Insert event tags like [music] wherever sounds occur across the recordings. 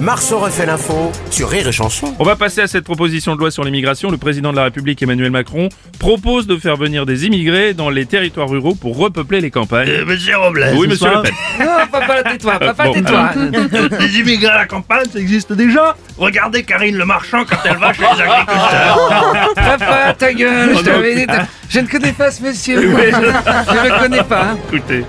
Marceau refait l'info sur Rire et Chanson. On va passer à cette proposition de loi sur l'immigration. Le président de la République Emmanuel Macron propose de faire venir des immigrés dans les territoires ruraux pour repeupler les campagnes. Euh, monsieur Robles. oui, monsieur Le Pen. Non, papa, tais-toi, papa, bon, tais-toi. [laughs] Les immigrés à la campagne, ça existe déjà. Regardez Karine Le Marchand quand elle va chez les agriculteurs. Papa, ta gueule, je t'avais dit. Je ne connais pas ce monsieur. Je ne le connais pas. hein. Écoutez.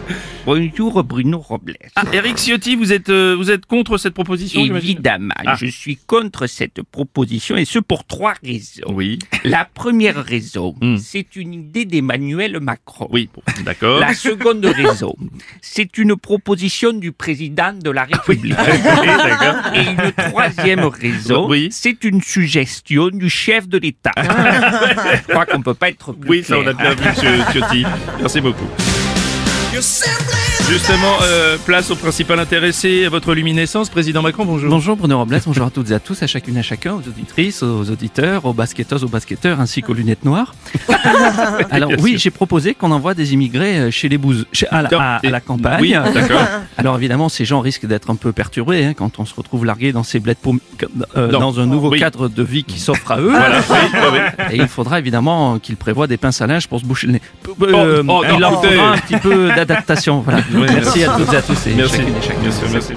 Bonjour Bruno Robles. Ah, Eric Ciotti, vous êtes, euh, vous êtes contre cette proposition j'imagine Évidemment, Ah. je suis contre cette proposition et ce pour trois raisons. Oui. La première raison, Hmm. c'est une idée d'Emmanuel Macron. Oui, bon, d'accord. La seconde raison, c'est une proposition du président de la République. Oui, d'accord. Et une troisième raison, Oui. c'est une suggestion du chef de l'État. Je crois qu'on peut pas être plus Oui, ça on a bien vu, monsieur Ciotti. Merci beaucoup. Justement, euh, place au principal intéressé, à votre luminescence, président Macron, bonjour. Bonjour Bruno Robles, bonjour à toutes et à tous, à chacune et à chacun, aux auditrices, aux auditeurs, aux basketteuses, aux basketteurs, ainsi qu'aux lunettes noires. [laughs] Alors oui, j'ai proposé qu'on envoie des immigrés euh, chez les bouzes, chez- à, la, à- à la campagne. Oui, d'accord. [laughs] Alors évidemment, ces gens risquent d'être un peu perturbés hein, quand on se retrouve largué dans ces bleds paum- euh, dans un nouveau Oui. cadre de vie qui s'offre à eux. [laughs] Voilà, oui. Et il faudra évidemment qu'ils prévoient des pinces à linge pour se boucher le nez. Euh, oh, non, il leur faudra un petit peu d'adaptation. Voilà. Merci à toutes et à tous et Merci. chacune et chacun. Merci, merci.